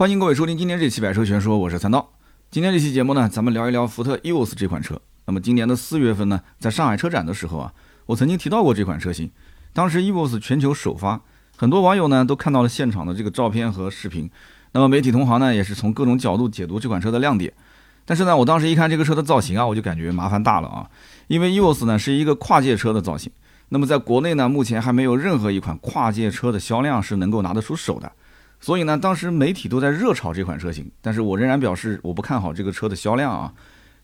欢迎各位收听今天这期百车全说，我是三刀。今天这期节目呢，咱们聊一聊福特 EOS 这款车。那么今年的四月份呢，在上海车展的时候啊，我曾经提到过这款车型。当时 EOS 全球首发，很多网友呢都看到了现场的这个照片和视频。那么媒体同行呢，也是从各种角度解读这款车的亮点。但是呢，我当时一看这个车的造型啊，我就感觉麻烦大了啊，因为 EOS 呢是一个跨界车的造型。那么在国内呢，目前还没有任何一款跨界车的销量是能够拿得出手的。所以呢，当时媒体都在热炒这款车型，但是我仍然表示我不看好这个车的销量啊。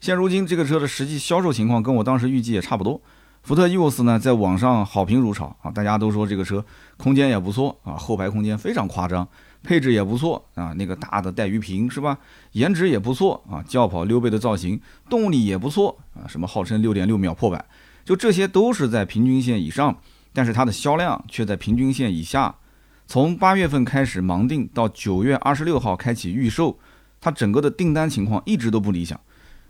现如今这个车的实际销售情况跟我当时预计也差不多。福特 EOS 呢，在网上好评如潮啊，大家都说这个车空间也不错啊，后排空间非常夸张，配置也不错啊，那个大的带鱼屏是吧？颜值也不错啊，轿跑溜背的造型，动力也不错啊，什么号称六点六秒破百，就这些都是在平均线以上，但是它的销量却在平均线以下。从八月份开始盲定到九月二十六号开启预售，它整个的订单情况一直都不理想。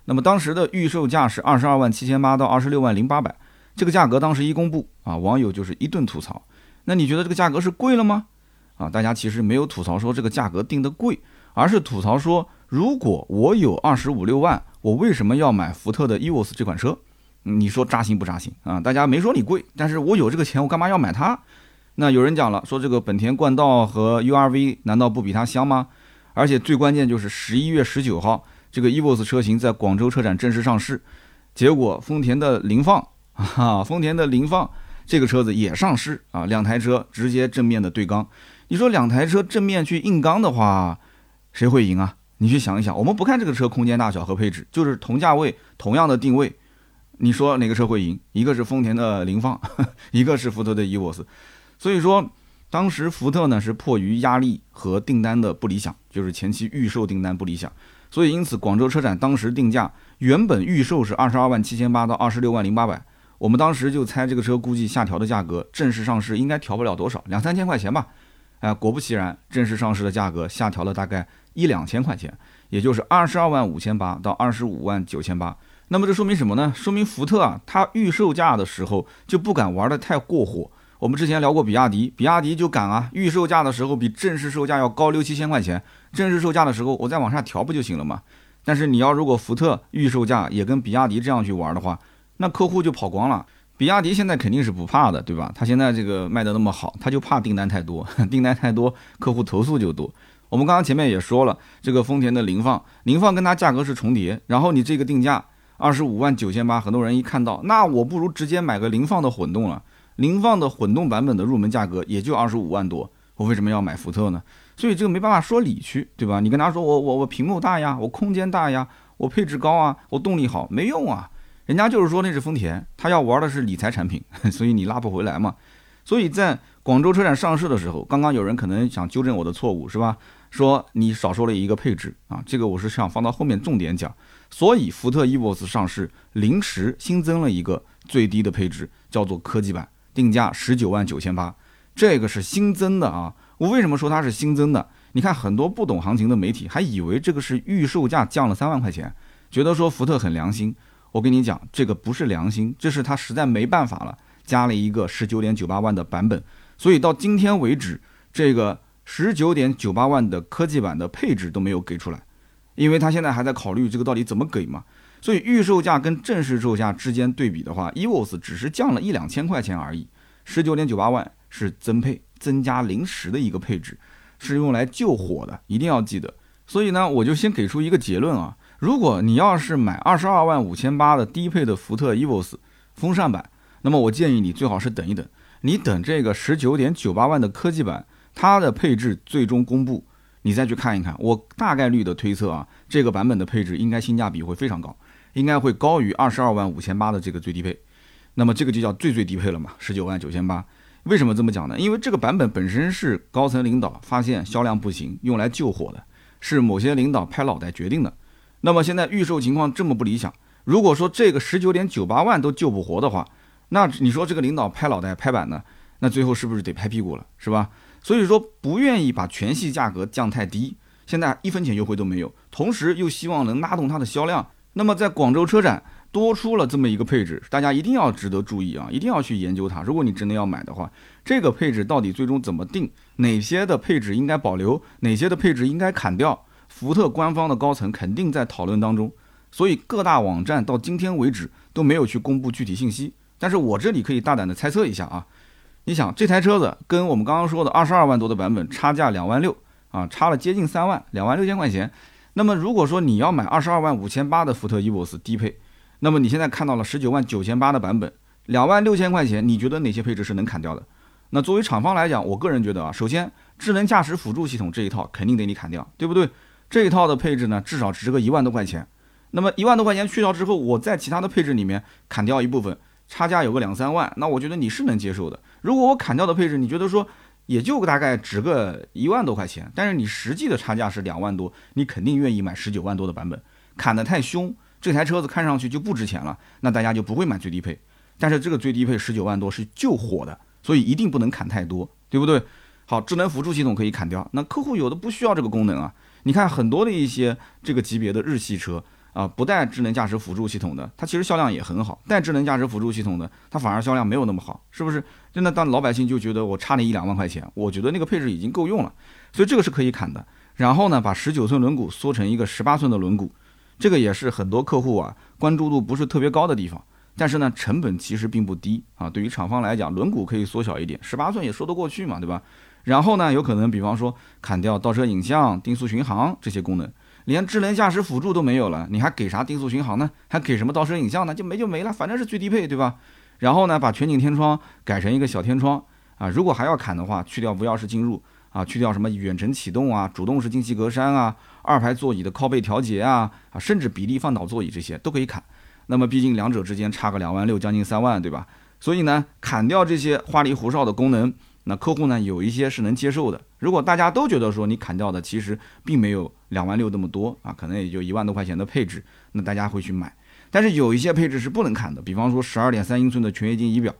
那么当时的预售价是二十二万七千八到二十六万零八百，这个价格当时一公布啊，网友就是一顿吐槽。那你觉得这个价格是贵了吗？啊，大家其实没有吐槽说这个价格定的贵，而是吐槽说如果我有二十五六万，我为什么要买福特的 EOS 这款车？你说扎心不扎心啊？大家没说你贵，但是我有这个钱，我干嘛要买它？那有人讲了，说这个本田冠道和 URV 难道不比它香吗？而且最关键就是十一月十九号，这个 EVOS 车型在广州车展正式上市，结果丰田的凌放 啊，丰田的凌放这个车子也上市啊，两台车直接正面的对刚，你说两台车正面去硬刚的话，谁会赢啊？你去想一想，我们不看这个车空间大小和配置，就是同价位同样的定位，你说哪个车会赢？一个是丰田的凌放，一个是福特的 EVOS。所以说，当时福特呢是迫于压力和订单的不理想，就是前期预售订单不理想，所以因此广州车展当时定价原本预售是二十二万七千八到二十六万零八百，我们当时就猜这个车估计下调的价格，正式上市应该调不了多少，两三千块钱吧。哎，果不其然，正式上市的价格下调了大概一两千块钱，也就是二十二万五千八到二十五万九千八。那么这说明什么呢？说明福特啊，它预售价的时候就不敢玩的太过火。我们之前聊过比亚迪，比亚迪就敢啊，预售价的时候比正式售价要高六七千块钱，正式售价的时候我再往下调不就行了吗？但是你要如果福特预售价也跟比亚迪这样去玩的话，那客户就跑光了。比亚迪现在肯定是不怕的，对吧？他现在这个卖的那么好，他就怕订单太多，订单太多，客户投诉就多。我们刚刚前面也说了，这个丰田的凌放，凌放跟它价格是重叠，然后你这个定价二十五万九千八，很多人一看到，那我不如直接买个凌放的混动了。凌放的混动版本的入门价格也就二十五万多，我为什么要买福特呢？所以这个没办法说理去，对吧？你跟他说我我我屏幕大呀，我空间大呀，我配置高啊，我动力好，没用啊。人家就是说那是丰田，他要玩的是理财产品，所以你拉不回来嘛。所以在广州车展上市的时候，刚刚有人可能想纠正我的错误，是吧？说你少说了一个配置啊，这个我是想放到后面重点讲。所以福特 EVOS 上市临时新增了一个最低的配置，叫做科技版。定价十九万九千八，这个是新增的啊！我为什么说它是新增的？你看很多不懂行情的媒体还以为这个是预售价降了三万块钱，觉得说福特很良心。我跟你讲，这个不是良心，这是他实在没办法了，加了一个十九点九八万的版本。所以到今天为止，这个十九点九八万的科技版的配置都没有给出来，因为他现在还在考虑这个到底怎么给嘛。所以预售价跟正式售价之间对比的话，EVOS 只是降了一两千块钱而已，十九点九八万是增配增加临时的一个配置，是用来救火的，一定要记得。所以呢，我就先给出一个结论啊，如果你要是买二十二万五千八的低配的福特 EVOS 风扇版，那么我建议你最好是等一等，你等这个十九点九八万的科技版它的配置最终公布，你再去看一看。我大概率的推测啊，这个版本的配置应该性价比会非常高。应该会高于二十二万五千八的这个最低配，那么这个就叫最最低配了嘛，十九万九千八。为什么这么讲呢？因为这个版本本身是高层领导发现销量不行，用来救火的，是某些领导拍脑袋决定的。那么现在预售情况这么不理想，如果说这个十九点九八万都救不活的话，那你说这个领导拍脑袋拍板呢？那最后是不是得拍屁股了，是吧？所以说不愿意把全系价格降太低，现在一分钱优惠都没有，同时又希望能拉动它的销量。那么在广州车展多出了这么一个配置，大家一定要值得注意啊，一定要去研究它。如果你真的要买的话，这个配置到底最终怎么定？哪些的配置应该保留？哪些的配置应该砍掉？福特官方的高层肯定在讨论当中，所以各大网站到今天为止都没有去公布具体信息。但是我这里可以大胆的猜测一下啊，你想这台车子跟我们刚刚说的二十二万多的版本差价两万六啊，差了接近三万，两万六千块钱。那么如果说你要买二十二万五千八的福特 EVOS 低配，那么你现在看到了十九万九千八的版本，两万六千块钱，你觉得哪些配置是能砍掉的？那作为厂方来讲，我个人觉得啊，首先智能驾驶辅助系统这一套肯定得你砍掉，对不对？这一套的配置呢，至少值个一万多块钱。那么一万多块钱去掉之后，我在其他的配置里面砍掉一部分，差价有个两三万，那我觉得你是能接受的。如果我砍掉的配置，你觉得说？也就大概值个一万多块钱，但是你实际的差价是两万多，你肯定愿意买十九万多的版本，砍得太凶，这台车子看上去就不值钱了，那大家就不会买最低配。但是这个最低配十九万多是救火的，所以一定不能砍太多，对不对？好，智能辅助系统可以砍掉，那客户有的不需要这个功能啊，你看很多的一些这个级别的日系车。啊，不带智能驾驶辅助系统的，它其实销量也很好；带智能驾驶辅助系统的，它反而销量没有那么好，是不是？真的，当老百姓就觉得我差那一两万块钱，我觉得那个配置已经够用了，所以这个是可以砍的。然后呢，把十九寸轮毂缩成一个十八寸的轮毂，这个也是很多客户啊关注度不是特别高的地方。但是呢，成本其实并不低啊。对于厂方来讲，轮毂可以缩小一点，十八寸也说得过去嘛，对吧？然后呢，有可能比方说砍掉倒车影像、定速巡航这些功能。连智能驾驶辅助都没有了，你还给啥定速巡航呢？还给什么倒车影像呢？就没就没了，反正是最低配，对吧？然后呢，把全景天窗改成一个小天窗啊。如果还要砍的话，去掉无钥匙进入啊，去掉什么远程启动啊、主动式进气格栅啊、二排座椅的靠背调节啊啊，甚至比例放倒座椅这些都可以砍。那么毕竟两者之间差个两万六，将近三万，对吧？所以呢，砍掉这些花里胡哨的功能。那客户呢，有一些是能接受的。如果大家都觉得说你砍掉的其实并没有两万六那么多啊，可能也就一万多块钱的配置，那大家会去买。但是有一些配置是不能砍的，比方说十二点三英寸的全液晶仪表，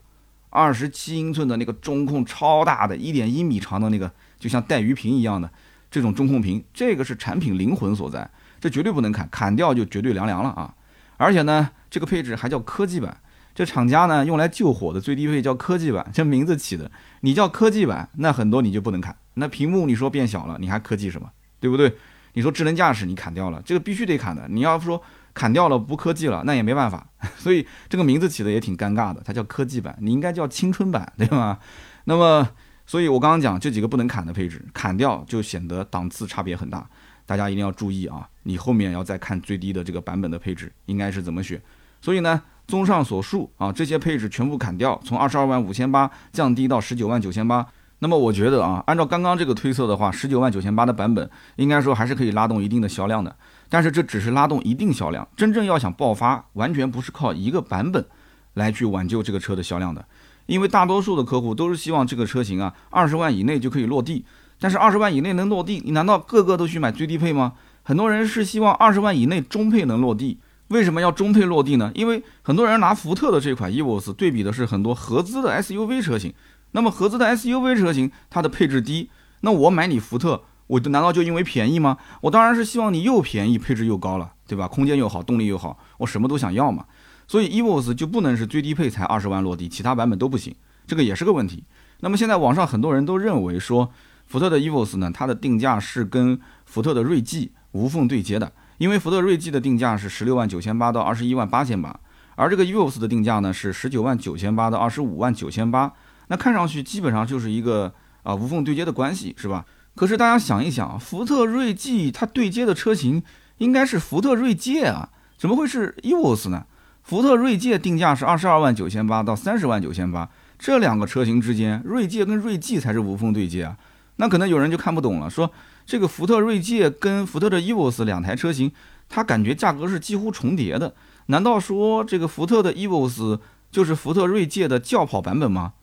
二十七英寸的那个中控超大的，一点一米长的那个，就像带鱼屏一样的这种中控屏，这个是产品灵魂所在，这绝对不能砍，砍掉就绝对凉凉了啊！而且呢，这个配置还叫科技版。这厂家呢用来救火的最低配叫科技版，这名字起的，你叫科技版，那很多你就不能砍。那屏幕你说变小了，你还科技什么？对不对？你说智能驾驶你砍掉了，这个必须得砍的。你要说砍掉了不科技了，那也没办法。所以这个名字起的也挺尴尬的，它叫科技版，你应该叫青春版，对吗？那么，所以我刚刚讲这几个不能砍的配置，砍掉就显得档次差别很大，大家一定要注意啊！你后面要再看最低的这个版本的配置应该是怎么选。所以呢。综上所述啊，这些配置全部砍掉，从二十二万五千八降低到十九万九千八。那么我觉得啊，按照刚刚这个推测的话，十九万九千八的版本应该说还是可以拉动一定的销量的。但是这只是拉动一定销量，真正要想爆发，完全不是靠一个版本来去挽救这个车的销量的。因为大多数的客户都是希望这个车型啊，二十万以内就可以落地。但是二十万以内能落地，你难道个个都去买最低配吗？很多人是希望二十万以内中配能落地。为什么要中配落地呢？因为很多人拿福特的这款 EVOS 对比的是很多合资的 SUV 车型，那么合资的 SUV 车型它的配置低，那我买你福特，我就难道就因为便宜吗？我当然是希望你又便宜，配置又高了，对吧？空间又好，动力又好，我什么都想要嘛。所以 EVOS 就不能是最低配才二十万落地，其他版本都不行，这个也是个问题。那么现在网上很多人都认为说，福特的 EVOS 呢，它的定价是跟福特的锐际无缝对接的。因为福特锐际的定价是十六万九千八到二十一万八千八，而这个 Eos 的定价呢是十九万九千八到二十五万九千八，那看上去基本上就是一个啊无缝对接的关系，是吧？可是大家想一想，福特锐际它对接的车型应该是福特锐界啊，怎么会是 Eos 呢？福特锐界定价是二十二万九千八到三十万九千八，这两个车型之间，锐界跟锐际才是无缝对接啊，那可能有人就看不懂了，说。这个福特锐界跟福特的 EVOS 两台车型，它感觉价格是几乎重叠的。难道说这个福特的 EVOS 就是福特锐界的轿跑版本吗？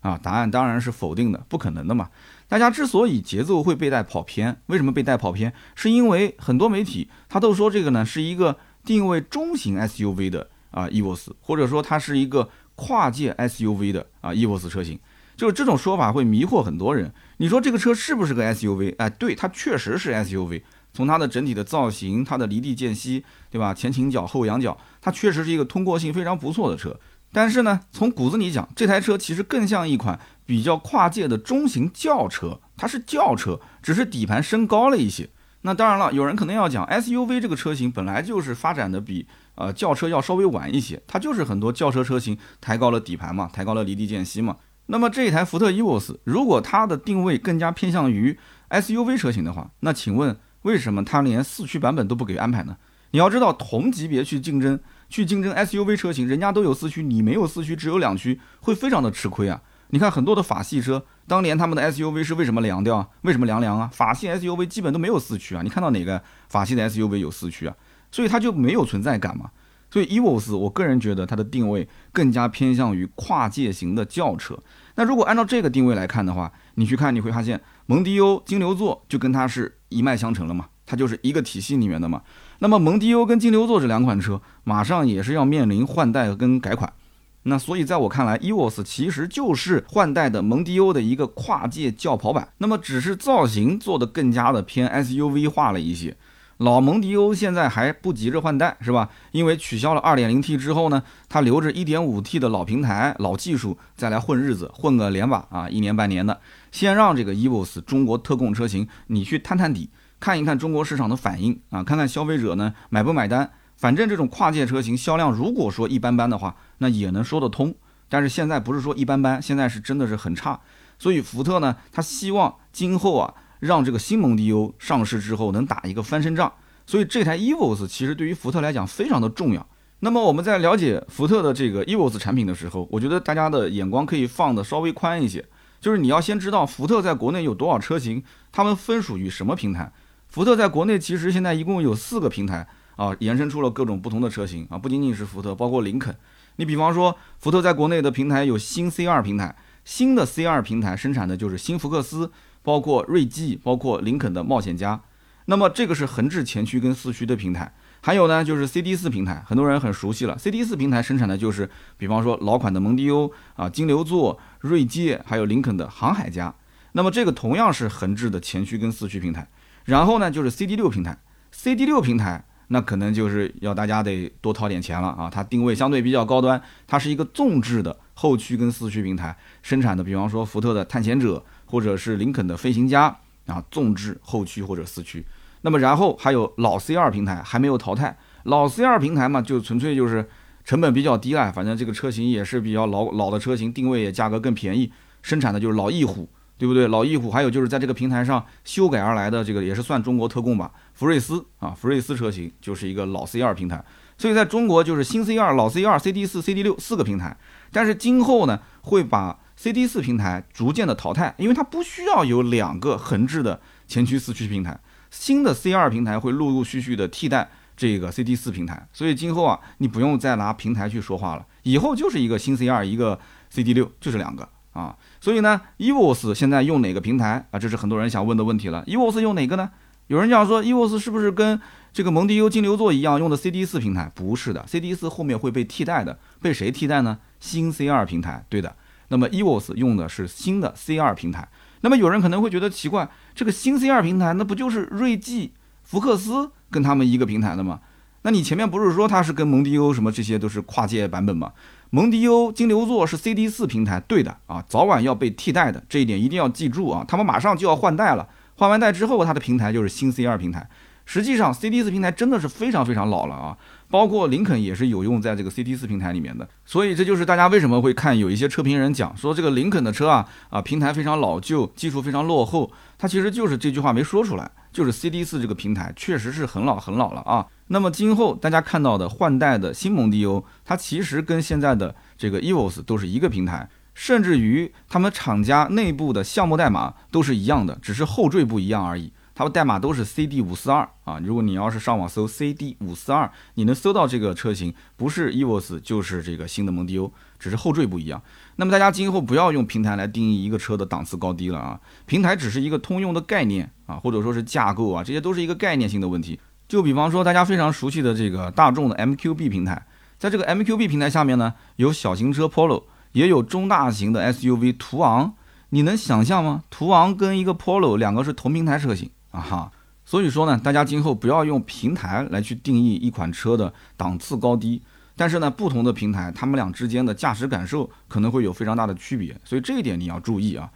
啊，答案当然是否定的，不可能的嘛。大家之所以节奏会被带跑偏，为什么被带跑偏？是因为很多媒体他都说这个呢是一个定位中型 SUV 的啊 EVOS，或者说它是一个跨界 SUV 的啊 EVOS 车型。就是这种说法会迷惑很多人。你说这个车是不是个 SUV？哎，对，它确实是 SUV，从它的整体的造型、它的离地间隙，对吧？前倾角、后仰角，它确实是一个通过性非常不错的车。但是呢，从骨子里讲，这台车其实更像一款比较跨界的中型轿车，它是轿车，只是底盘升高了一些。那当然了，有人可能要讲 SUV 这个车型本来就是发展的比呃轿车要稍微晚一些，它就是很多轿车车型抬高了底盘嘛，抬高了离地间隙嘛。那么这一台福特 EVOS，如果它的定位更加偏向于 SUV 车型的话，那请问为什么它连四驱版本都不给安排呢？你要知道，同级别去竞争。去竞争 SUV 车型，人家都有四驱，你没有四驱，只有两驱，会非常的吃亏啊！你看很多的法系车，当年他们的 SUV 是为什么凉掉啊？为什么凉凉啊？法系 SUV 基本都没有四驱啊！你看到哪个法系的 SUV 有四驱啊？所以它就没有存在感嘛。所以 EVOS 我个人觉得它的定位更加偏向于跨界型的轿车。那如果按照这个定位来看的话，你去看你会发现蒙迪欧、金牛座就跟它是一脉相承了嘛，它就是一个体系里面的嘛。那么蒙迪欧跟金牛座这两款车马上也是要面临换代跟改款，那所以在我看来，EVOS 其实就是换代的蒙迪欧的一个跨界轿跑版，那么只是造型做的更加的偏 SUV 化了一些。老蒙迪欧现在还不急着换代，是吧？因为取消了 2.0T 之后呢，它留着 1.5T 的老平台、老技术再来混日子，混个两把啊，一年半年的，先让这个 EVOS 中国特供车型你去探探底。看一看中国市场的反应啊，看看消费者呢买不买单。反正这种跨界车型销量如果说一般般的话，那也能说得通。但是现在不是说一般般，现在是真的是很差。所以福特呢，他希望今后啊，让这个新蒙迪欧上市之后能打一个翻身仗。所以这台 EVOS 其实对于福特来讲非常的重要。那么我们在了解福特的这个 EVOS 产品的时候，我觉得大家的眼光可以放的稍微宽一些，就是你要先知道福特在国内有多少车型，他们分属于什么平台。福特在国内其实现在一共有四个平台啊，延伸出了各种不同的车型啊，不仅仅是福特，包括林肯。你比方说，福特在国内的平台有新 C2 平台，新的 C2 平台生产的就是新福克斯，包括锐际，包括林肯的冒险家。那么这个是横置前驱跟四驱的平台。还有呢，就是 C D 四平台，很多人很熟悉了。C D 四平台生产的就是，比方说老款的蒙迪欧啊、金牛座、锐界，还有林肯的航海家。那么这个同样是横置的前驱跟四驱平台。然后呢，就是 CD 六平台，CD 六平台那可能就是要大家得多掏点钱了啊。它定位相对比较高端，它是一个纵置的后驱跟四驱平台生产的，比方说福特的探险者或者是林肯的飞行家啊，纵置后驱或者四驱。那么然后还有老 C 二平台还没有淘汰，老 C 二平台嘛，就纯粹就是成本比较低了，反正这个车型也是比较老老的车型，定位也价格更便宜，生产的就是老翼虎。对不对？老翼虎，还有就是在这个平台上修改而来的这个也是算中国特供吧。福睿斯啊，福睿斯车型就是一个老 C 二平台，所以在中国就是新 C 二、老 C 二、CD 四、CD 六四个平台。但是今后呢，会把 CD 四平台逐渐的淘汰，因为它不需要有两个横置的前驱四驱平台。新的 C 二平台会陆陆续续的替代这个 CD 四平台，所以今后啊，你不用再拿平台去说话了，以后就是一个新 C 二，一个 CD 六，就是两个。啊，所以呢，EVOS 现在用哪个平台啊？这是很多人想问的问题了。EVOS 用哪个呢？有人讲说，EVOS 是不是跟这个蒙迪欧金牛座一样用的 CD 四平台？不是的，CD 四后面会被替代的，被谁替代呢？新 C 二平台，对的。那么 EVOS 用的是新的 C 二平台。那么有人可能会觉得奇怪，这个新 C 二平台，那不就是锐际、福克斯跟他们一个平台的吗？那你前面不是说它是跟蒙迪欧什么这些都是跨界版本吗？蒙迪欧、金牛座是 CD 四平台，对的啊，早晚要被替代的，这一点一定要记住啊。他们马上就要换代了，换完代之后，它的平台就是新 C 二平台。实际上，CD 四平台真的是非常非常老了啊，包括林肯也是有用在这个 CD 四平台里面的。所以这就是大家为什么会看有一些车评人讲说这个林肯的车啊啊平台非常老旧，技术非常落后，它其实就是这句话没说出来，就是 CD 四这个平台确实是很老很老了啊。那么今后大家看到的换代的新蒙迪欧，它其实跟现在的这个 EVOS 都是一个平台，甚至于他们厂家内部的项目代码都是一样的，只是后缀不一样而已。它的代码都是 CD 五四二啊。如果你要是上网搜 CD 五四二，你能搜到这个车型，不是 EVOS 就是这个新的蒙迪欧，只是后缀不一样。那么大家今后不要用平台来定义一个车的档次高低了啊，平台只是一个通用的概念啊，或者说是架构啊，这些都是一个概念性的问题。就比方说，大家非常熟悉的这个大众的 MQB 平台，在这个 MQB 平台下面呢，有小型车 Polo，也有中大型的 SUV 途昂。你能想象吗？途昂跟一个 Polo 两个是同平台车型啊哈。所以说呢，大家今后不要用平台来去定义一款车的档次高低。但是呢，不同的平台，他们俩之间的驾驶感受可能会有非常大的区别，所以这一点你要注意啊。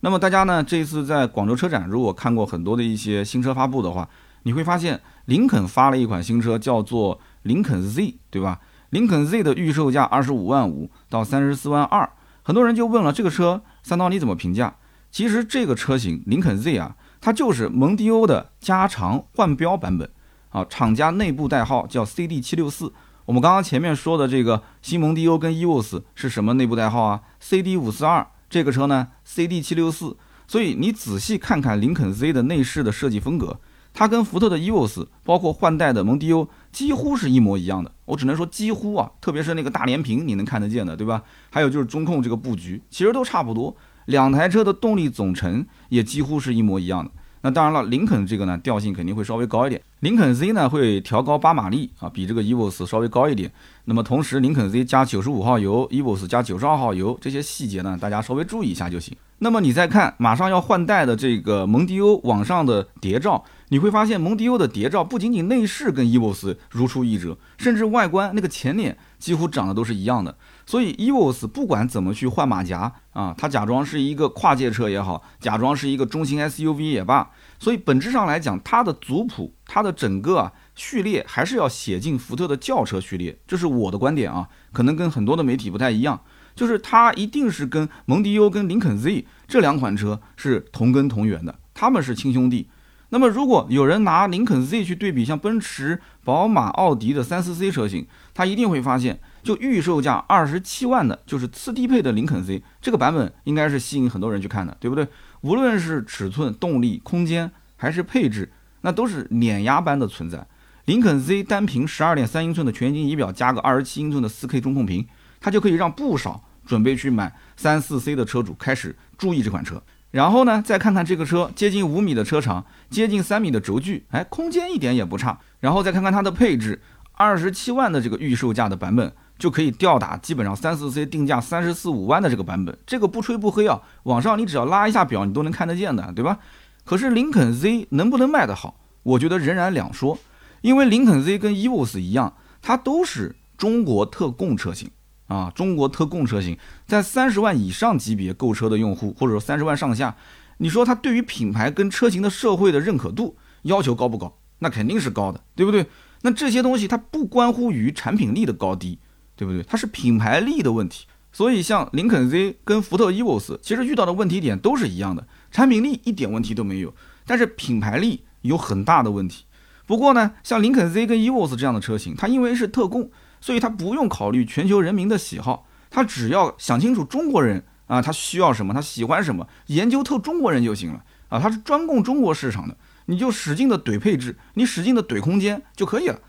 那么大家呢，这一次在广州车展，如果看过很多的一些新车发布的话，你会发现林肯发了一款新车，叫做林肯 Z，对吧？林肯 Z 的预售价二十五万五到三十四万二，很多人就问了，这个车三刀你怎么评价？其实这个车型林肯 Z 啊，它就是蒙迪欧的加长换标版本啊，厂家内部代号叫 CD 七六四。我们刚刚前面说的这个新蒙迪欧跟 EVOS 是什么内部代号啊？CD 五四二。这个车呢，CD 七六四。所以你仔细看看林肯 Z 的内饰的设计风格，它跟福特的 EVOS，包括换代的蒙迪欧，几乎是一模一样的。我只能说几乎啊，特别是那个大连屏，你能看得见的，对吧？还有就是中控这个布局，其实都差不多。两台车的动力总成也几乎是一模一样的。那当然了，林肯这个呢，调性肯定会稍微高一点。林肯 Z 呢会调高八马力啊，比这个 EVOS 稍微高一点。那么同时，林肯 Z 加九十五号油，EVOS 加九十二号油，这些细节呢，大家稍微注意一下就行。那么你再看马上要换代的这个蒙迪欧网上的谍照，你会发现蒙迪欧的谍照不仅仅内饰跟 EVOS 如出一辙，甚至外观那个前脸几乎长得都是一样的。所以 EVOS 不管怎么去换马甲啊，它假装是一个跨界车也好，假装是一个中型 SUV 也罢，所以本质上来讲，它的族谱，它的整个啊序列还是要写进福特的轿车序列，这是我的观点啊，可能跟很多的媒体不太一样。就是它一定是跟蒙迪欧跟林肯 Z 这两款车是同根同源的，他们是亲兄弟。那么如果有人拿林肯 Z 去对比像奔驰、宝马、奥迪的三四 C 车型，他一定会发现，就预售价二十七万的，就是次低配的林肯 Z 这个版本，应该是吸引很多人去看的，对不对？无论是尺寸、动力、空间还是配置，那都是碾压般的存在。林肯 Z 单屏十二点三英寸的全景仪表，加个二十七英寸的四 K 中控屏。它就可以让不少准备去买三四 C 的车主开始注意这款车，然后呢，再看看这个车接近五米的车长，接近三米的轴距，哎，空间一点也不差。然后再看看它的配置，二十七万的这个预售价的版本就可以吊打基本上三四 C 定价三十四五万的这个版本。这个不吹不黑啊，网上你只要拉一下表，你都能看得见的，对吧？可是林肯 Z 能不能卖得好，我觉得仍然两说，因为林肯 Z 跟 EVOS 一样，它都是中国特供车型。啊，中国特供车型在三十万以上级别购车的用户，或者说三十万上下，你说它对于品牌跟车型的社会的认可度要求高不高？那肯定是高的，对不对？那这些东西它不关乎于产品力的高低，对不对？它是品牌力的问题。所以像林肯 Z 跟福特 EVOS 其实遇到的问题点都是一样的，产品力一点问题都没有，但是品牌力有很大的问题。不过呢，像林肯 Z 跟 EVOS 这样的车型，它因为是特供。所以它不用考虑全球人民的喜好，它只要想清楚中国人啊，他需要什么，他喜欢什么，研究透中国人就行了啊。它是专供中国市场的，你就使劲的怼配置，你使劲的怼空间就可以了。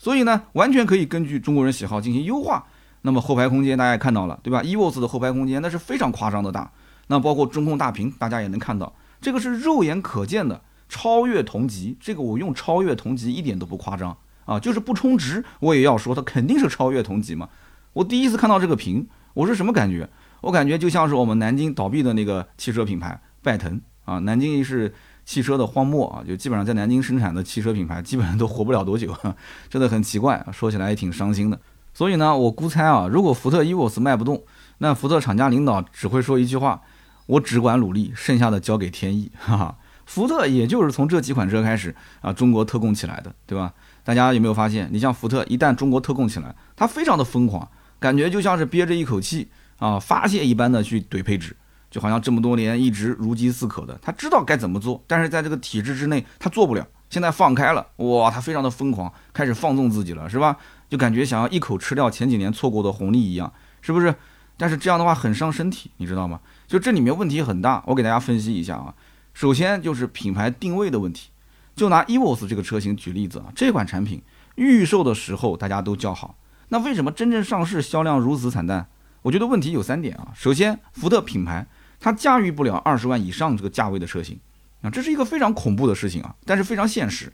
所以呢，完全可以根据中国人喜好进行优化。那么后排空间大家也看到了，对吧？EVOS 的后排空间那是非常夸张的大，那包括中控大屏，大家也能看到，这个是肉眼可见的超越同级。这个我用超越同级一点都不夸张。啊，就是不充值，我也要说它肯定是超越同级嘛。我第一次看到这个屏，我是什么感觉？我感觉就像是我们南京倒闭的那个汽车品牌拜腾啊。南京是汽车的荒漠啊，就基本上在南京生产的汽车品牌基本上都活不了多久，真的很奇怪，说起来也挺伤心的。所以呢，我估猜啊，如果福特 EVOS 卖不动，那福特厂家领导只会说一句话：我只管努力，剩下的交给天意。哈哈，福特也就是从这几款车开始啊，中国特供起来的，对吧？大家有没有发现，你像福特一旦中国特供起来，它非常的疯狂，感觉就像是憋着一口气啊，发泄一般的去怼配置，就好像这么多年一直如饥似渴的，他知道该怎么做，但是在这个体制之内他做不了，现在放开了，哇，他非常的疯狂，开始放纵自己了，是吧？就感觉想要一口吃掉前几年错过的红利一样，是不是？但是这样的话很伤身体，你知道吗？就这里面问题很大，我给大家分析一下啊，首先就是品牌定位的问题。就拿 EVOS 这个车型举例子啊，这款产品预售的时候大家都叫好，那为什么真正上市销量如此惨淡？我觉得问题有三点啊。首先，福特品牌它驾驭不了二十万以上这个价位的车型啊，这是一个非常恐怖的事情啊，但是非常现实。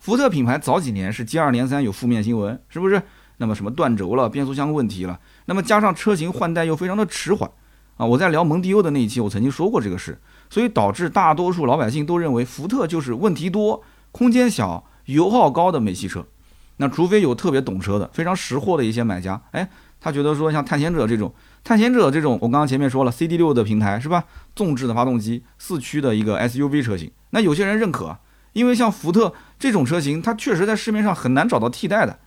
福特品牌早几年是接二连三有负面新闻，是不是？那么什么断轴了、变速箱问题了，那么加上车型换代又非常的迟缓啊。我在聊蒙迪欧的那一期，我曾经说过这个事。所以导致大多数老百姓都认为福特就是问题多空间小、油耗高的美系车。那除非有特别懂车的、非常识货的一些买家，哎，他觉得说像探险者这种，探险者这种，我刚刚前面说了，CD 六的平台是吧？纵置的发动机，四驱的一个 SUV 车型，那有些人认可，因为像福特这种车型，它确实在市面上很难找到替代的。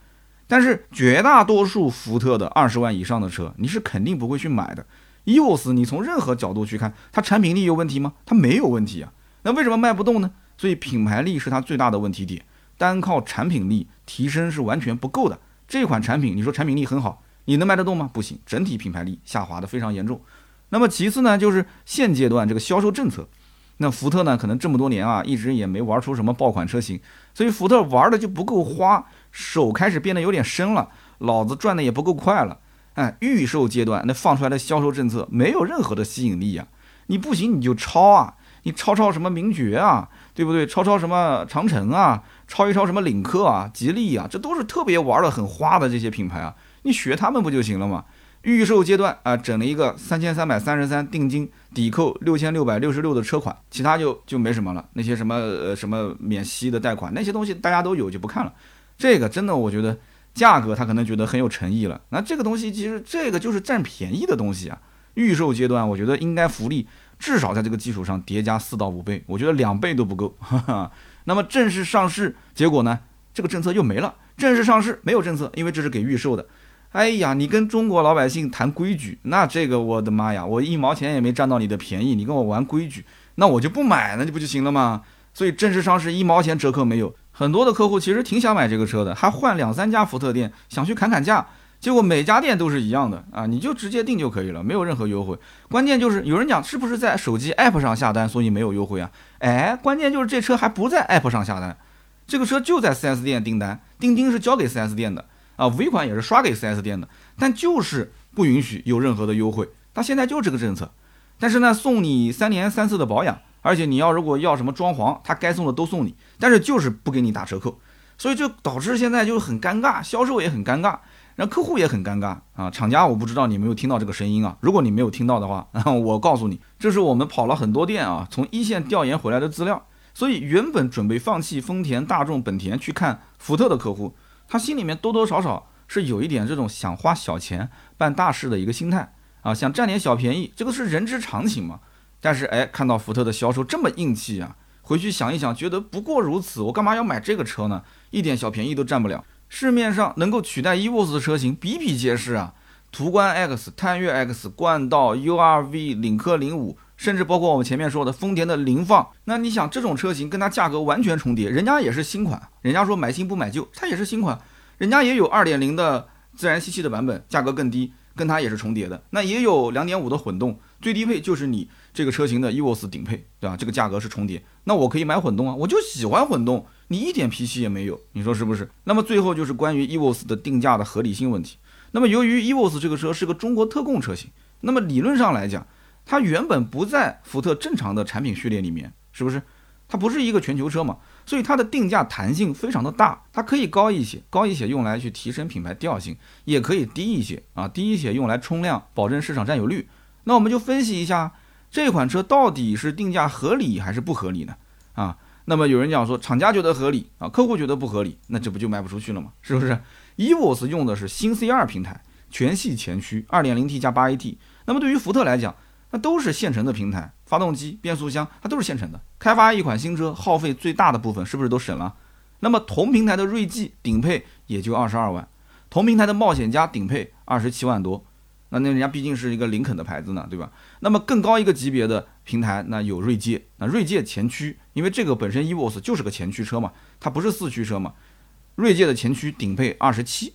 但是绝大多数福特的二十万以上的车，你是肯定不会去买的。EOS，你从任何角度去看，它产品力有问题吗？它没有问题啊。那为什么卖不动呢？所以品牌力是它最大的问题点。单靠产品力提升是完全不够的。这款产品，你说产品力很好，你能卖得动吗？不行，整体品牌力下滑的非常严重。那么其次呢，就是现阶段这个销售政策。那福特呢，可能这么多年啊，一直也没玩出什么爆款车型，所以福特玩的就不够花。手开始变得有点深了，脑子转的也不够快了。哎，预售阶段那放出来的销售政策没有任何的吸引力呀！你不行你就抄啊，你抄抄什么名爵啊，对不对？抄抄什么长城啊，抄一抄什么领克啊、吉利啊，这都是特别玩的很花的这些品牌啊，你学他们不就行了吗？预售阶段啊，整了一个三千三百三十三定金抵扣六千六百六十六的车款，其他就就没什么了。那些什么呃什么免息的贷款那些东西大家都有就不看了。这个真的，我觉得价格他可能觉得很有诚意了。那这个东西其实这个就是占便宜的东西啊。预售阶段，我觉得应该福利至少在这个基础上叠加四到五倍，我觉得两倍都不够。那么正式上市，结果呢，这个政策又没了。正式上市没有政策，因为这是给预售的。哎呀，你跟中国老百姓谈规矩，那这个我的妈呀，我一毛钱也没占到你的便宜，你跟我玩规矩，那我就不买，那就不就行了吗？所以正式上市一毛钱折扣没有。很多的客户其实挺想买这个车的，还换两三家福特店，想去砍砍价，结果每家店都是一样的啊，你就直接订就可以了，没有任何优惠。关键就是有人讲是不是在手机 app 上下单，所以没有优惠啊？哎，关键就是这车还不在 app 上下单，这个车就在 4S 店订单，钉钉是交给 4S 店的啊，尾款也是刷给 4S 店的，但就是不允许有任何的优惠，它现在就这个政策。但是呢，送你三年三次的保养。而且你要如果要什么装潢，他该送的都送你，但是就是不给你打折扣，所以就导致现在就很尴尬，销售也很尴尬，然后客户也很尴尬啊。厂家我不知道你没有听到这个声音啊，如果你没有听到的话，我告诉你，这是我们跑了很多店啊，从一线调研回来的资料。所以原本准备放弃丰田、大众、本田去看福特的客户，他心里面多多少少是有一点这种想花小钱办大事的一个心态啊，想占点小便宜，这个是人之常情嘛。但是哎，看到福特的销售这么硬气啊，回去想一想，觉得不过如此，我干嘛要买这个车呢？一点小便宜都占不了。市面上能够取代 EVOS 的车型比比皆是啊，途观 X、探岳 X、冠道、URV、领克零五，甚至包括我们前面说的丰田的凌放。那你想，这种车型跟它价格完全重叠，人家也是新款，人家说买新不买旧，它也是新款，人家也有2.0的自然吸气的版本，价格更低，跟它也是重叠的。那也有2.5的混动，最低配就是你。这个车型的 EVOS 顶配，对吧？这个价格是重叠，那我可以买混动啊，我就喜欢混动，你一点脾气也没有，你说是不是？那么最后就是关于 EVOS 的定价的合理性问题。那么由于 EVOS 这个车是个中国特供车型，那么理论上来讲，它原本不在福特正常的产品序列里面，是不是？它不是一个全球车嘛，所以它的定价弹性非常的大，它可以高一些，高一些用来去提升品牌调性，也可以低一些啊，低一些用来冲量，保证市场占有率。那我们就分析一下。这款车到底是定价合理还是不合理呢？啊，那么有人讲说厂家觉得合理啊，客户觉得不合理，那这不就卖不出去了吗？是不是？EVOS 用的是新 C2 平台，全系前驱，2.0T 加 8AT。那么对于福特来讲，那都是现成的平台，发动机、变速箱它都是现成的。开发一款新车，耗费最大的部分是不是都省了？那么同平台的锐际顶配也就二十二万，同平台的冒险家顶配二十七万多。那那人家毕竟是一个林肯的牌子呢，对吧？那么更高一个级别的平台，那有锐界，那锐界前驱，因为这个本身 EVOS 就是个前驱车嘛，它不是四驱车嘛。锐界的前驱顶配二十七，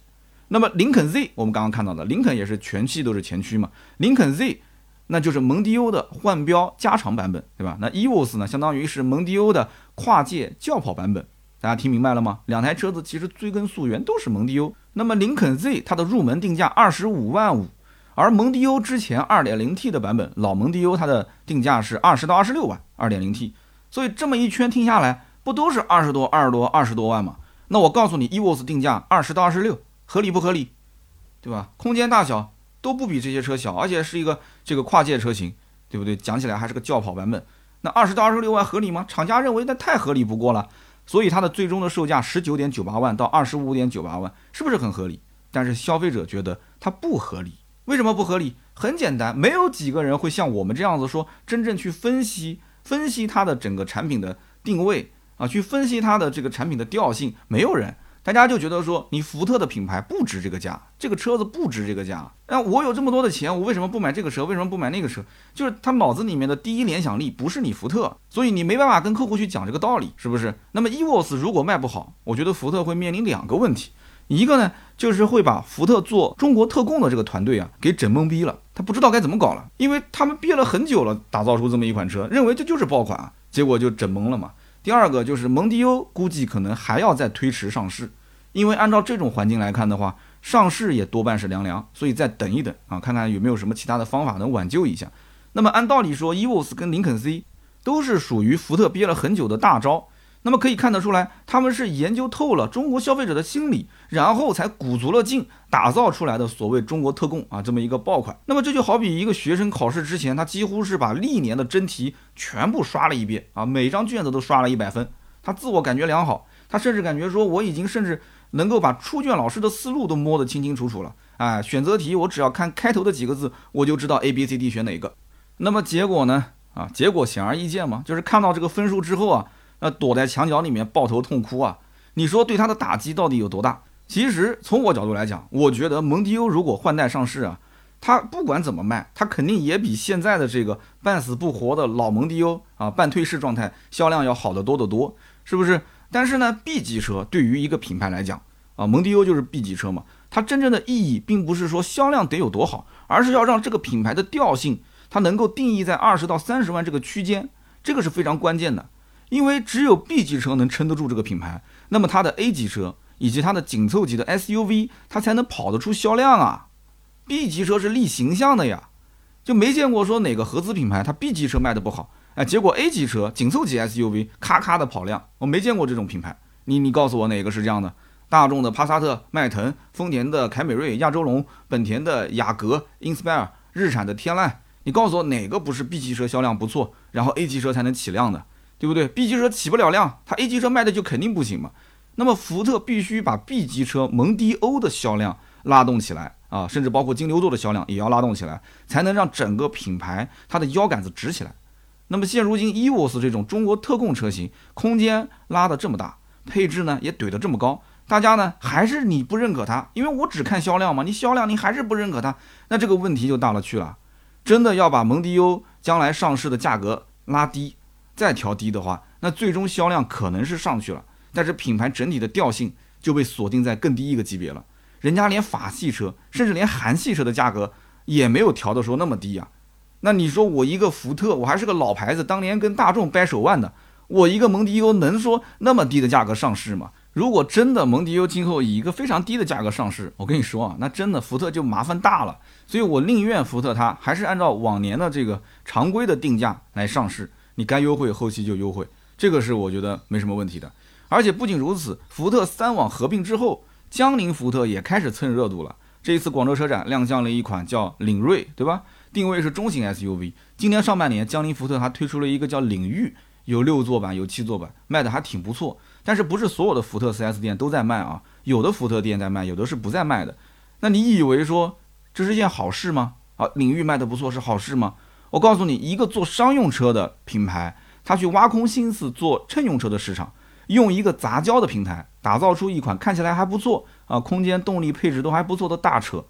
那么林肯 Z 我们刚刚看到的，林肯也是全系都是前驱嘛。林肯 Z 那就是蒙迪欧的换标加长版本，对吧？那 EVOS 呢，相当于是蒙迪欧的跨界轿跑版本，大家听明白了吗？两台车子其实追根溯源都是蒙迪欧。那么林肯 Z 它的入门定价二十五万五。而蒙迪欧之前 2.0T 的版本，老蒙迪欧它的定价是二十到二十六万，2.0T，所以这么一圈听下来，不都是二十多、二十多、二十多万吗？那我告诉你，EVOS 定价二十到二十六，合理不合理？对吧？空间大小都不比这些车小，而且是一个这个跨界车型，对不对？讲起来还是个轿跑版本，那二十到二十六万合理吗？厂家认为那太合理不过了，所以它的最终的售价十九点九八万到二十五点九八万，是不是很合理？但是消费者觉得它不合理，为什么不合理？很简单，没有几个人会像我们这样子说，真正去分析分析它的整个产品的定位啊，去分析它的这个产品的调性，没有人。大家就觉得说，你福特的品牌不值这个价，这个车子不值这个价。那我有这么多的钱，我为什么不买这个车？为什么不买那个车？就是他脑子里面的第一联想力不是你福特，所以你没办法跟客户去讲这个道理，是不是？那么 EVOS 如果卖不好，我觉得福特会面临两个问题，一个呢就是会把福特做中国特供的这个团队啊给整懵逼了，他不知道该怎么搞了，因为他们憋了很久了，打造出这么一款车，认为这就是爆款，结果就整懵了嘛。第二个就是蒙迪欧估计可能还要再推迟上市。因为按照这种环境来看的话，上市也多半是凉凉，所以再等一等啊，看看有没有什么其他的方法能挽救一下。那么按道理说，EVOS 跟林肯 C 都是属于福特憋了很久的大招，那么可以看得出来，他们是研究透了中国消费者的心理，然后才鼓足了劲打造出来的所谓中国特供啊这么一个爆款。那么这就好比一个学生考试之前，他几乎是把历年的真题全部刷了一遍啊，每张卷子都刷了一百分，他自我感觉良好，他甚至感觉说我已经甚至。能够把出卷老师的思路都摸得清清楚楚了，哎，选择题我只要看开头的几个字，我就知道 A、B、C、D 选哪个。那么结果呢？啊，结果显而易见嘛，就是看到这个分数之后啊，那躲在墙角里面抱头痛哭啊。你说对他的打击到底有多大？其实从我角度来讲，我觉得蒙迪欧如果换代上市啊，它不管怎么卖，它肯定也比现在的这个半死不活的老蒙迪欧啊，半退市状态销量要好得多得多，是不是？但是呢，B 级车对于一个品牌来讲啊，蒙迪欧就是 B 级车嘛，它真正的意义并不是说销量得有多好，而是要让这个品牌的调性它能够定义在二十到三十万这个区间，这个是非常关键的。因为只有 B 级车能撑得住这个品牌，那么它的 A 级车以及它的紧凑级的 SUV 它才能跑得出销量啊。B 级车是立形象的呀，就没见过说哪个合资品牌它 B 级车卖的不好。哎，结果 A 级车紧凑级 SUV 咔咔的跑量，我没见过这种品牌。你你告诉我哪个是这样的？大众的帕萨特、迈腾，丰田的凯美瑞、亚洲龙，本田的雅阁、Inspire，日产的天籁，你告诉我哪个不是 B 级车销量不错，然后 A 级车才能起量的，对不对？B 级车起不了量，它 A 级车卖的就肯定不行嘛。那么福特必须把 B 级车蒙迪欧的销量拉动起来啊，甚至包括金牛座的销量也要拉动起来，才能让整个品牌它的腰杆子直起来。那么现如今，EVOS 这种中国特供车型，空间拉得这么大，配置呢也怼得这么高，大家呢还是你不认可它，因为我只看销量嘛，你销量你还是不认可它，那这个问题就大了去了。真的要把蒙迪欧将来上市的价格拉低，再调低的话，那最终销量可能是上去了，但是品牌整体的调性就被锁定在更低一个级别了。人家连法系车，甚至连韩系车的价格也没有调的说那么低呀。那你说我一个福特，我还是个老牌子，当年跟大众掰手腕的，我一个蒙迪欧能说那么低的价格上市吗？如果真的蒙迪欧今后以一个非常低的价格上市，我跟你说啊，那真的福特就麻烦大了。所以我宁愿福特它还是按照往年的这个常规的定价来上市，你该优惠后期就优惠，这个是我觉得没什么问题的。而且不仅如此，福特三网合并之后，江铃福特也开始蹭热度了。这一次广州车展亮相了一款叫领锐，对吧？定位是中型 SUV。今年上半年，江铃福特还推出了一个叫领域，有六座版，有七座版，卖的还挺不错。但是不是所有的福特 4S 店都在卖啊？有的福特店在卖，有的是不在卖的。那你以为说这是一件好事吗？啊，领域卖的不错是好事吗？我告诉你，一个做商用车的品牌，他去挖空心思做乘用车的市场，用一个杂交的平台打造出一款看起来还不错啊，空间、动力、配置都还不错的大车。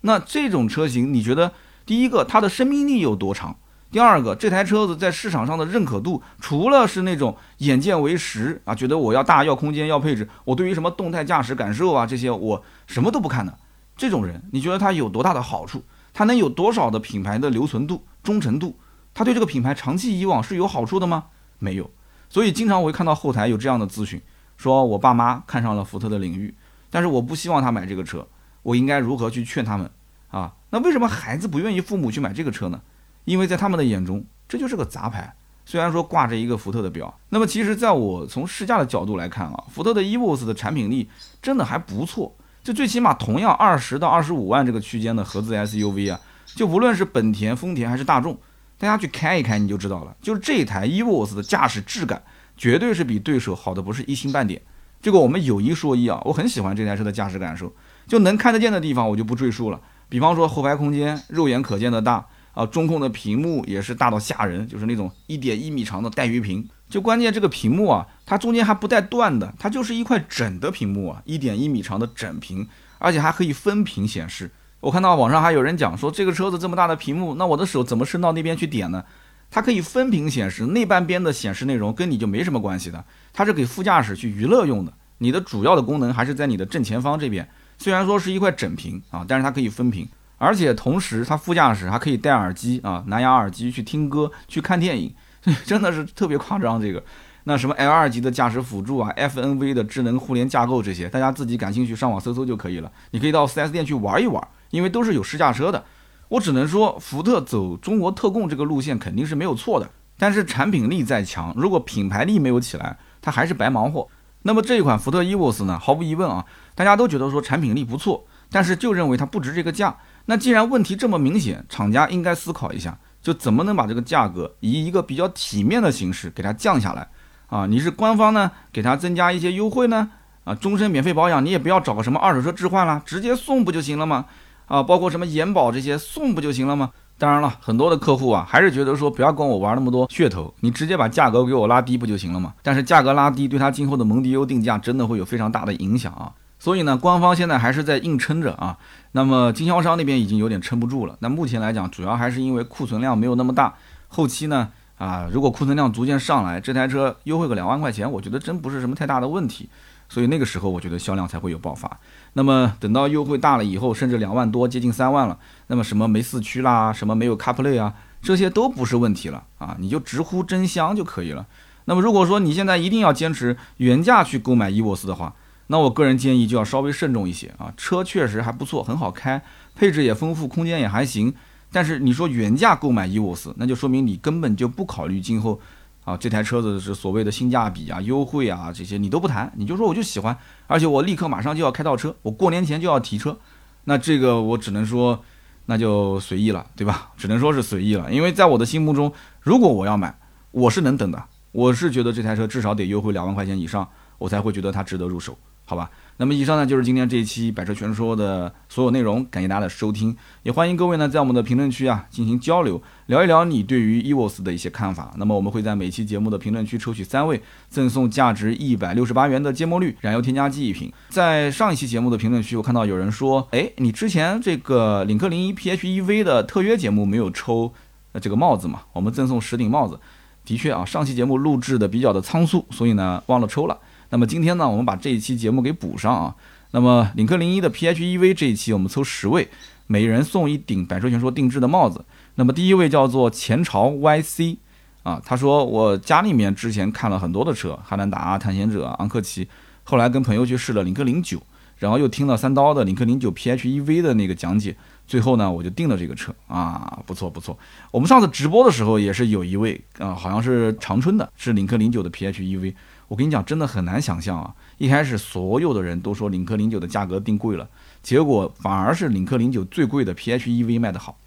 那这种车型，你觉得？第一个，它的生命力有多长？第二个，这台车子在市场上的认可度，除了是那种眼见为实啊，觉得我要大、要空间、要配置，我对于什么动态驾驶感受啊这些，我什么都不看的。这种人，你觉得他有多大的好处？他能有多少的品牌的留存度、忠诚度？他对这个品牌长期以往是有好处的吗？没有。所以经常我会看到后台有这样的咨询，说我爸妈看上了福特的领域，但是我不希望他买这个车，我应该如何去劝他们？啊，那为什么孩子不愿意父母去买这个车呢？因为在他们的眼中，这就是个杂牌。虽然说挂着一个福特的标，那么其实在我从试驾的角度来看啊，福特的 EVOS 的产品力真的还不错。就最起码同样二十到二十五万这个区间的合资 SUV 啊，就无论是本田、丰田还是大众，大家去开一开你就知道了。就是这台 EVOS 的驾驶质感，绝对是比对手好的不是一星半点。这个我们有一说一啊，我很喜欢这台车的驾驶感受，就能看得见的地方我就不赘述了。比方说后排空间，肉眼可见的大啊，中控的屏幕也是大到吓人，就是那种一点一米长的带鱼屏。就关键这个屏幕啊，它中间还不带断的，它就是一块整的屏幕啊，一点一米长的整屏，而且还可以分屏显示。我看到网上还有人讲说，这个车子这么大的屏幕，那我的手怎么伸到那边去点呢？它可以分屏显示，那半边的显示内容跟你就没什么关系的，它是给副驾驶去娱乐用的。你的主要的功能还是在你的正前方这边，虽然说是一块整屏啊，但是它可以分屏，而且同时它副驾驶还可以戴耳机啊，蓝牙耳机去听歌、去看电影。真的是特别夸张，这个，那什么 L 二级的驾驶辅助啊，FNV 的智能互联架构这些，大家自己感兴趣上网搜搜就可以了。你可以到 4S 店去玩一玩，因为都是有试驾车的。我只能说，福特走中国特供这个路线肯定是没有错的，但是产品力再强，如果品牌力没有起来，它还是白忙活。那么这一款福特 EVOS 呢，毫无疑问啊，大家都觉得说产品力不错，但是就认为它不值这个价。那既然问题这么明显，厂家应该思考一下。就怎么能把这个价格以一个比较体面的形式给它降下来啊？你是官方呢，给它增加一些优惠呢？啊，终身免费保养，你也不要找个什么二手车置换啦，直接送不就行了吗？啊，包括什么延保这些送不就行了吗？当然了，很多的客户啊，还是觉得说不要跟我玩那么多噱头，你直接把价格给我拉低不就行了吗？但是价格拉低对他今后的蒙迪欧定价真的会有非常大的影响啊。所以呢，官方现在还是在硬撑着啊。那么经销商那边已经有点撑不住了。那目前来讲，主要还是因为库存量没有那么大。后期呢，啊，如果库存量逐渐上来，这台车优惠个两万块钱，我觉得真不是什么太大的问题。所以那个时候，我觉得销量才会有爆发。那么等到优惠大了以后，甚至两万多，接近三万了，那么什么没四驱啦，什么没有 CarPlay 啊，这些都不是问题了啊，你就直呼真香就可以了。那么如果说你现在一定要坚持原价去购买 EVOS 的话，那我个人建议就要稍微慎重一些啊，车确实还不错，很好开，配置也丰富，空间也还行。但是你说原价购买 EVOS，那就说明你根本就不考虑今后啊这台车子是所谓的性价比啊、优惠啊这些你都不谈，你就说我就喜欢，而且我立刻马上就要开到车，我过年前就要提车。那这个我只能说那就随意了，对吧？只能说是随意了，因为在我的心目中，如果我要买，我是能等的，我是觉得这台车至少得优惠两万块钱以上，我才会觉得它值得入手。好吧，那么以上呢就是今天这一期百车全说的所有内容，感谢大家的收听，也欢迎各位呢在我们的评论区啊进行交流，聊一聊你对于 EVOS 的一些看法。那么我们会在每期节目的评论区抽取三位，赠送价值一百六十八元的芥末绿燃油添加剂一瓶。在上一期节目的评论区，我看到有人说，哎，你之前这个领克零一 PHEV 的特约节目没有抽这个帽子嘛？我们赠送十顶帽子。的确啊，上期节目录制的比较的仓促，所以呢忘了抽了。那么今天呢，我们把这一期节目给补上啊。那么领克零一的 PHEV 这一期我们抽十位，每人送一顶百车全说定制的帽子。那么第一位叫做前朝 YC 啊，他说我家里面之前看了很多的车，汉兰达、探险者、昂克旗，后来跟朋友去试了领克零九，然后又听了三刀的领克零九 PHEV 的那个讲解，最后呢我就定了这个车啊，不错不错。我们上次直播的时候也是有一位啊，好像是长春的，是领克零九的 PHEV。我跟你讲，真的很难想象啊！一开始所有的人都说领克零九的价格定贵了，结果反而是领克零九最贵的 PHEV 卖得好。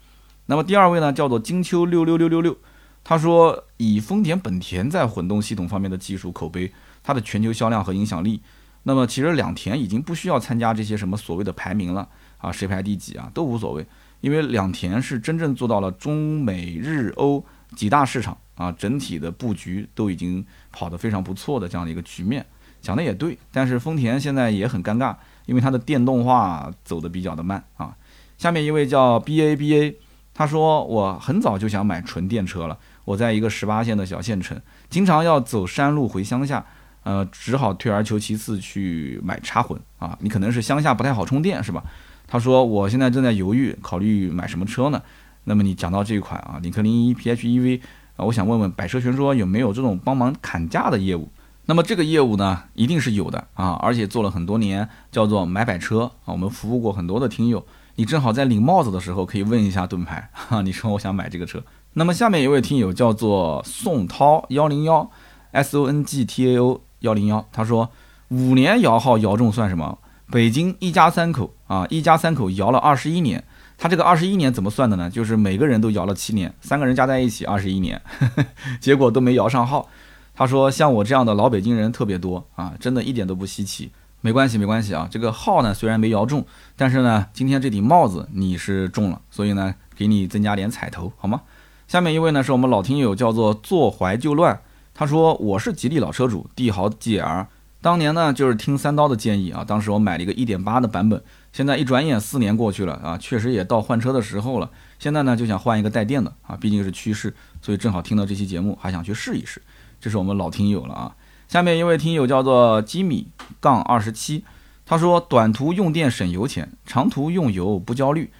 那么第二位呢，叫做金秋六六六六六，他说以丰田、本田在混动系统方面的技术口碑，它的全球销量和影响力，那么其实两田已经不需要参加这些什么所谓的排名了啊，谁排第几啊都无所谓，因为两田是真正做到了中美日欧几大市场。啊，整体的布局都已经跑得非常不错的这样的一个局面，讲的也对。但是丰田现在也很尴尬，因为它的电动化走得比较的慢啊。下面一位叫 B A B A，他说我很早就想买纯电车了，我在一个十八线的小县城，经常要走山路回乡下，呃，只好退而求其次去买插混啊。你可能是乡下不太好充电是吧？他说我现在正在犹豫考虑买什么车呢？那么你讲到这一款啊，领克零一 P H E V。啊，我想问问百车全说有没有这种帮忙砍价的业务？那么这个业务呢，一定是有的啊，而且做了很多年，叫做买百车啊。我们服务过很多的听友，你正好在领帽子的时候可以问一下盾牌哈。你说我想买这个车，那么下面一位听友叫做宋涛幺零幺 S O N G T A O 幺零幺，他说五年摇号摇中算什么？北京一家三口啊，一家三口摇了二十一年。他这个二十一年怎么算的呢？就是每个人都摇了七年，三个人加在一起二十一年，结果都没摇上号。他说像我这样的老北京人特别多啊，真的一点都不稀奇。没关系，没关系啊，这个号呢虽然没摇中，但是呢，今天这顶帽子你是中了，所以呢，给你增加点彩头，好吗？下面一位呢是我们老听友，叫做坐怀就乱。他说我是吉利老车主，帝豪 GL，当年呢就是听三刀的建议啊，当时我买了一个1.8的版本，现在一转眼四年过去了啊，确实也到换车的时候了。现在呢就想换一个带电的啊，毕竟是趋势，所以正好听到这期节目，还想去试一试。这是我们老听友了啊。下面一位听友叫做吉米杠二十七，他说短途用电省油钱，长途用油不焦虑。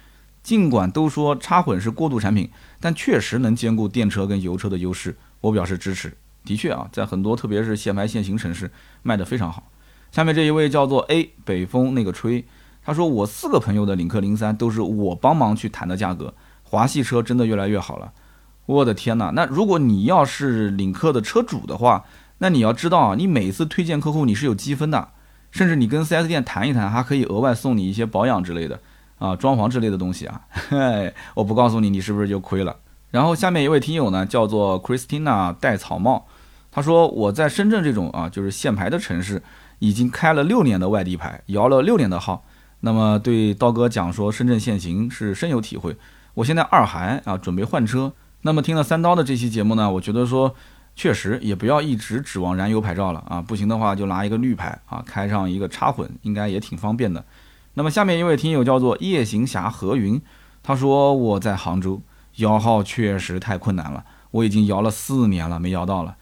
尽管都说插混是过渡产品，但确实能兼顾电车跟油车的优势，我表示支持。的确啊，在很多特别是限牌限行城市卖得非常好。下面这一位叫做 A 北风那个吹，他说我四个朋友的领克零三都是我帮忙去谈的价格，华系车真的越来越好了。我的天哪，那如果你要是领克的车主的话，那你要知道啊，你每次推荐客户你是有积分的，甚至你跟 4S 店谈一谈，还可以额外送你一些保养之类的。啊，装潢之类的东西啊，嘿，我不告诉你，你是不是就亏了？然后下面一位听友呢，叫做 Christina 戴草帽，他说我在深圳这种啊，就是限牌的城市，已经开了六年的外地牌，摇了六年的号，那么对刀哥讲说深圳限行是深有体会。我现在二孩啊，准备换车，那么听了三刀的这期节目呢，我觉得说确实也不要一直指望燃油牌照了啊，不行的话就拿一个绿牌啊，开上一个插混，应该也挺方便的。那么下面一位听友叫做夜行侠何云，他说我在杭州摇号确实太困难了，我已经摇了四年了没摇到了，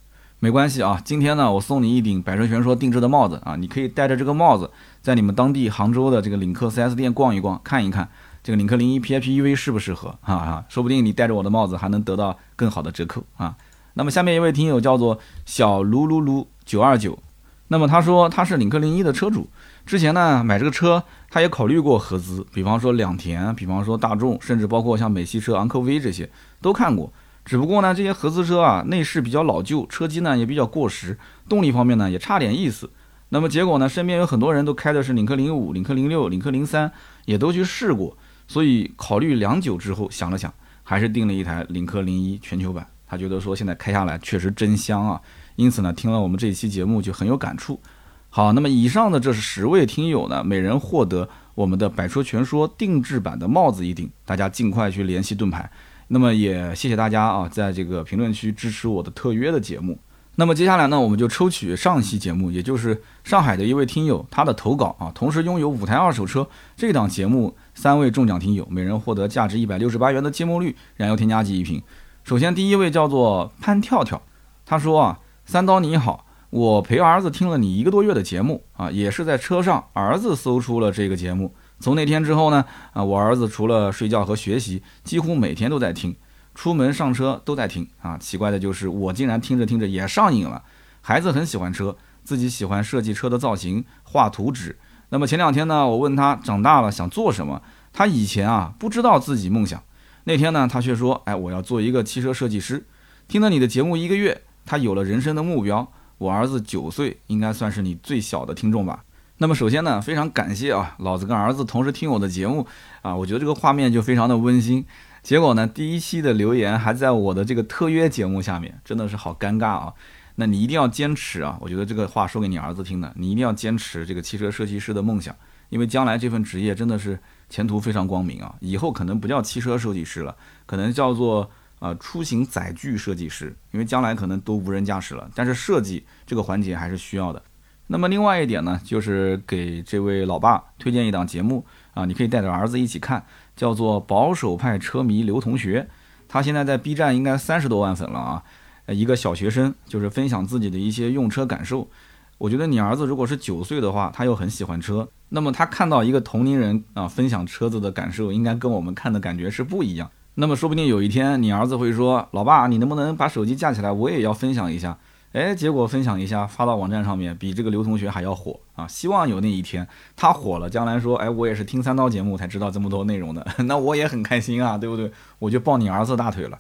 没关系啊，今天呢我送你一顶百车全说定制的帽子啊，你可以戴着这个帽子在你们当地杭州的这个领克 4S 店逛一逛，看一看这个领克零一 PHEV 适不适合啊啊，说不定你戴着我的帽子还能得到更好的折扣啊。那么下面一位听友叫做小卢卢卢九二九，那么他说他是领克零一的车主。之前呢，买这个车，他也考虑过合资，比方说两田，比方说大众，甚至包括像美系车昂科威这些都看过。只不过呢，这些合资车啊，内饰比较老旧，车机呢也比较过时，动力方面呢也差点意思。那么结果呢，身边有很多人都开的是领克零五、领克零六、领克零三，也都去试过。所以考虑良久之后，想了想，还是订了一台领克零一全球版。他觉得说现在开下来确实真香啊，因此呢，听了我们这一期节目就很有感触。好，那么以上的这十位听友呢，每人获得我们的百车全说定制版的帽子一顶，大家尽快去联系盾牌。那么也谢谢大家啊，在这个评论区支持我的特约的节目。那么接下来呢，我们就抽取上期节目，也就是上海的一位听友他的投稿啊，同时拥有五台二手车这档节目三位中奖听友，每人获得价值一百六十八元的芥末绿燃油添加剂一瓶。首先第一位叫做潘跳跳，他说啊，三刀你好。我陪儿子听了你一个多月的节目啊，也是在车上，儿子搜出了这个节目。从那天之后呢，啊，我儿子除了睡觉和学习，几乎每天都在听，出门上车都在听啊。奇怪的就是我竟然听着听着也上瘾了。孩子很喜欢车，自己喜欢设计车的造型，画图纸。那么前两天呢，我问他长大了想做什么，他以前啊不知道自己梦想，那天呢他却说，哎，我要做一个汽车设计师。听了你的节目一个月，他有了人生的目标。我儿子九岁，应该算是你最小的听众吧。那么首先呢，非常感谢啊，老子跟儿子同时听我的节目啊，我觉得这个画面就非常的温馨。结果呢，第一期的留言还在我的这个特约节目下面，真的是好尴尬啊。那你一定要坚持啊，我觉得这个话说给你儿子听的，你一定要坚持这个汽车设计师的梦想，因为将来这份职业真的是前途非常光明啊。以后可能不叫汽车设计师了，可能叫做。啊，出行载具设计师，因为将来可能都无人驾驶了，但是设计这个环节还是需要的。那么另外一点呢，就是给这位老爸推荐一档节目啊，你可以带着儿子一起看，叫做《保守派车迷刘同学》，他现在在 B 站应该三十多万粉了啊，一个小学生就是分享自己的一些用车感受。我觉得你儿子如果是九岁的话，他又很喜欢车，那么他看到一个同龄人啊分享车子的感受，应该跟我们看的感觉是不一样。那么说不定有一天你儿子会说：“老爸，你能不能把手机架起来，我也要分享一下？”哎，结果分享一下发到网站上面，比这个刘同学还要火啊！希望有那一天他火了，将来说：“哎，我也是听三刀节目才知道这么多内容的。”那我也很开心啊，对不对？我就抱你儿子大腿了。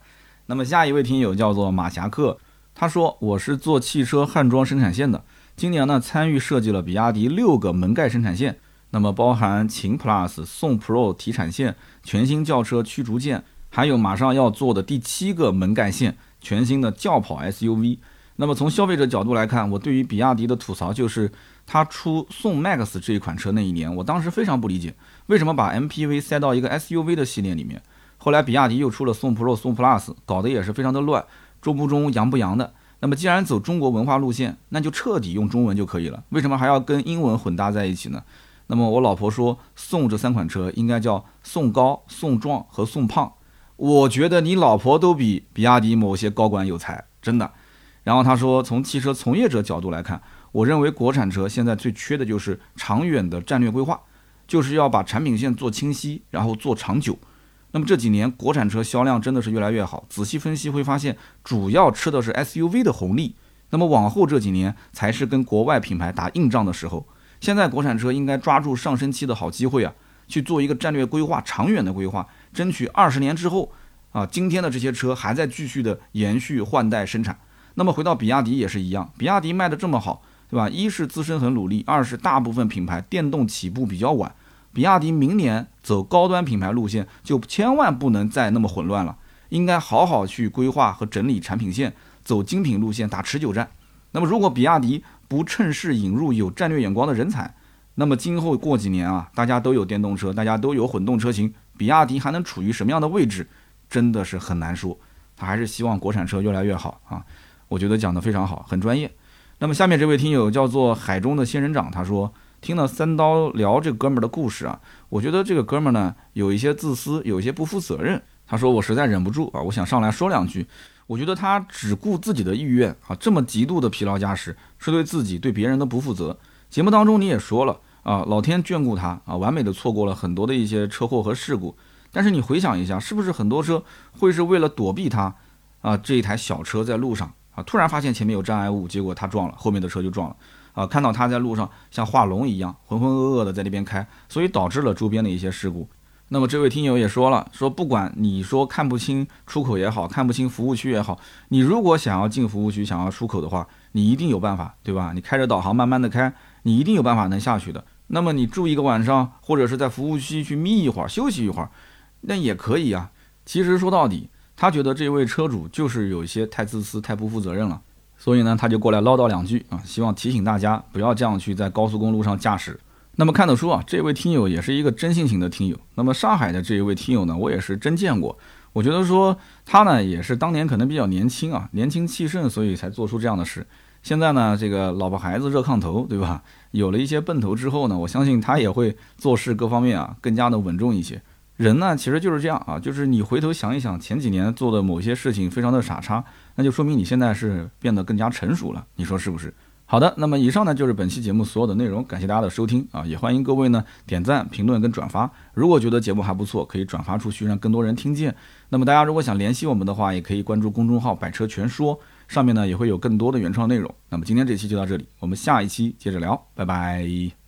那么下一位听友叫做马侠客，他说：“我是做汽车焊装生产线的，今年呢参与设计了比亚迪六个门盖生产线，那么包含秦 Plus、宋 Pro 提产线、全新轿车驱逐舰。”还有马上要做的第七个门盖线，全新的轿跑 SUV。那么从消费者角度来看，我对于比亚迪的吐槽就是，它出宋 MAX 这一款车那一年，我当时非常不理解，为什么把 MPV 塞到一个 SUV 的系列里面。后来比亚迪又出了宋 Pro、宋 Plus，搞得也是非常的乱，中不中、洋不洋的。那么既然走中国文化路线，那就彻底用中文就可以了，为什么还要跟英文混搭在一起呢？那么我老婆说，宋这三款车应该叫宋高、宋壮和宋胖。我觉得你老婆都比比亚迪某些高管有才，真的。然后他说，从汽车从业者角度来看，我认为国产车现在最缺的就是长远的战略规划，就是要把产品线做清晰，然后做长久。那么这几年国产车销量真的是越来越好，仔细分析会发现，主要吃的是 SUV 的红利。那么往后这几年才是跟国外品牌打硬仗的时候。现在国产车应该抓住上升期的好机会啊，去做一个战略规划，长远的规划，争取二十年之后啊，今天的这些车还在继续的延续换代生产。那么回到比亚迪也是一样，比亚迪卖的这么好，对吧？一是自身很努力，二是大部分品牌电动起步比较晚。比亚迪明年走高端品牌路线，就千万不能再那么混乱了，应该好好去规划和整理产品线，走精品路线，打持久战。那么如果比亚迪不趁势引入有战略眼光的人才，那么今后过几年啊，大家都有电动车，大家都有混动车型，比亚迪还能处于什么样的位置，真的是很难说。他还是希望国产车越来越好啊。我觉得讲得非常好，很专业。那么下面这位听友叫做海中的仙人掌，他说听了三刀聊这哥们儿的故事啊，我觉得这个哥们儿呢有一些自私，有一些不负责任。他说我实在忍不住啊，我想上来说两句。我觉得他只顾自己的意愿啊，这么极度的疲劳驾驶是对自己对别人的不负责。节目当中你也说了啊，老天眷顾他啊，完美的错过了很多的一些车祸和事故。但是你回想一下，是不是很多车会是为了躲避他啊这一台小车在路上？啊，突然发现前面有障碍物，结果他撞了，后面的车就撞了。啊，看到他在路上像画龙一样浑浑噩噩的在那边开，所以导致了周边的一些事故。那么这位听友也说了，说不管你说看不清出口也好看不清服务区也好，你如果想要进服务区，想要出口的话，你一定有办法，对吧？你开着导航慢慢的开，你一定有办法能下去的。那么你住一个晚上，或者是在服务区去眯一会儿，休息一会儿，那也可以啊。其实说到底。他觉得这位车主就是有一些太自私、太不负责任了，所以呢，他就过来唠叨两句啊，希望提醒大家不要这样去在高速公路上驾驶。那么看得出啊，这位听友也是一个真性情的听友。那么上海的这一位听友呢，我也是真见过。我觉得说他呢，也是当年可能比较年轻啊，年轻气盛，所以才做出这样的事。现在呢，这个老婆孩子热炕头，对吧？有了一些奔头之后呢，我相信他也会做事各方面啊更加的稳重一些。人呢，其实就是这样啊，就是你回头想一想，前几年做的某些事情非常的傻叉，那就说明你现在是变得更加成熟了，你说是不是？好的，那么以上呢就是本期节目所有的内容，感谢大家的收听啊，也欢迎各位呢点赞、评论跟转发。如果觉得节目还不错，可以转发出去，让更多人听见。那么大家如果想联系我们的话，也可以关注公众号“百车全说”，上面呢也会有更多的原创内容。那么今天这期就到这里，我们下一期接着聊，拜拜。